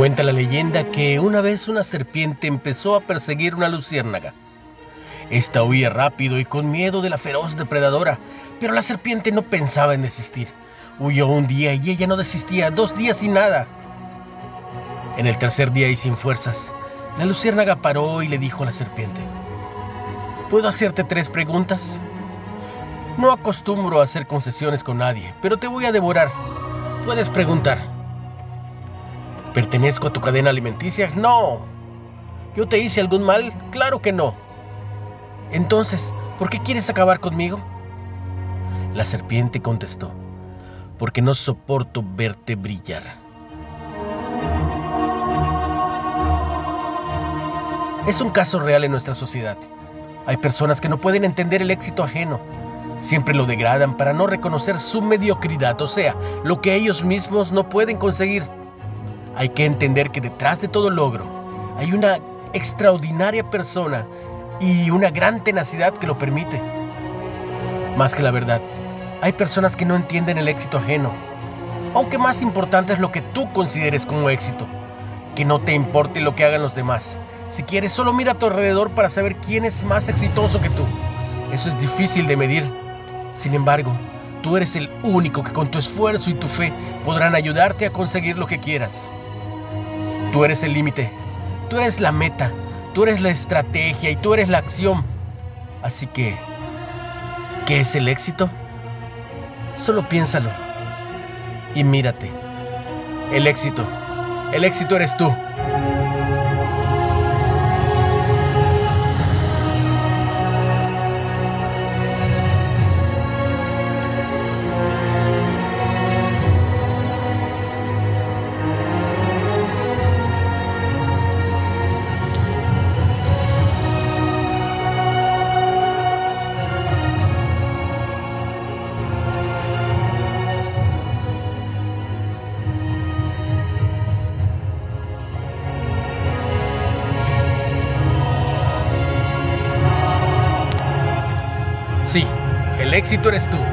Cuenta la leyenda que una vez una serpiente empezó a perseguir una luciérnaga. Esta huía rápido y con miedo de la feroz depredadora, pero la serpiente no pensaba en desistir. Huyó un día y ella no desistía, dos días y nada. En el tercer día y sin fuerzas, la luciérnaga paró y le dijo a la serpiente, ¿Puedo hacerte tres preguntas? No acostumbro a hacer concesiones con nadie, pero te voy a devorar. Puedes preguntar. ¿Pertenezco a tu cadena alimenticia? No. ¿Yo te hice algún mal? Claro que no. Entonces, ¿por qué quieres acabar conmigo? La serpiente contestó, porque no soporto verte brillar. Es un caso real en nuestra sociedad. Hay personas que no pueden entender el éxito ajeno. Siempre lo degradan para no reconocer su mediocridad, o sea, lo que ellos mismos no pueden conseguir. Hay que entender que detrás de todo logro hay una extraordinaria persona y una gran tenacidad que lo permite. Más que la verdad, hay personas que no entienden el éxito ajeno, aunque más importante es lo que tú consideres como éxito. Que no te importe lo que hagan los demás. Si quieres, solo mira a tu alrededor para saber quién es más exitoso que tú. Eso es difícil de medir. Sin embargo, tú eres el único que con tu esfuerzo y tu fe podrán ayudarte a conseguir lo que quieras. Tú eres el límite, tú eres la meta, tú eres la estrategia y tú eres la acción. Así que, ¿qué es el éxito? Solo piénsalo y mírate. El éxito, el éxito eres tú. Sí, el éxito eres tú.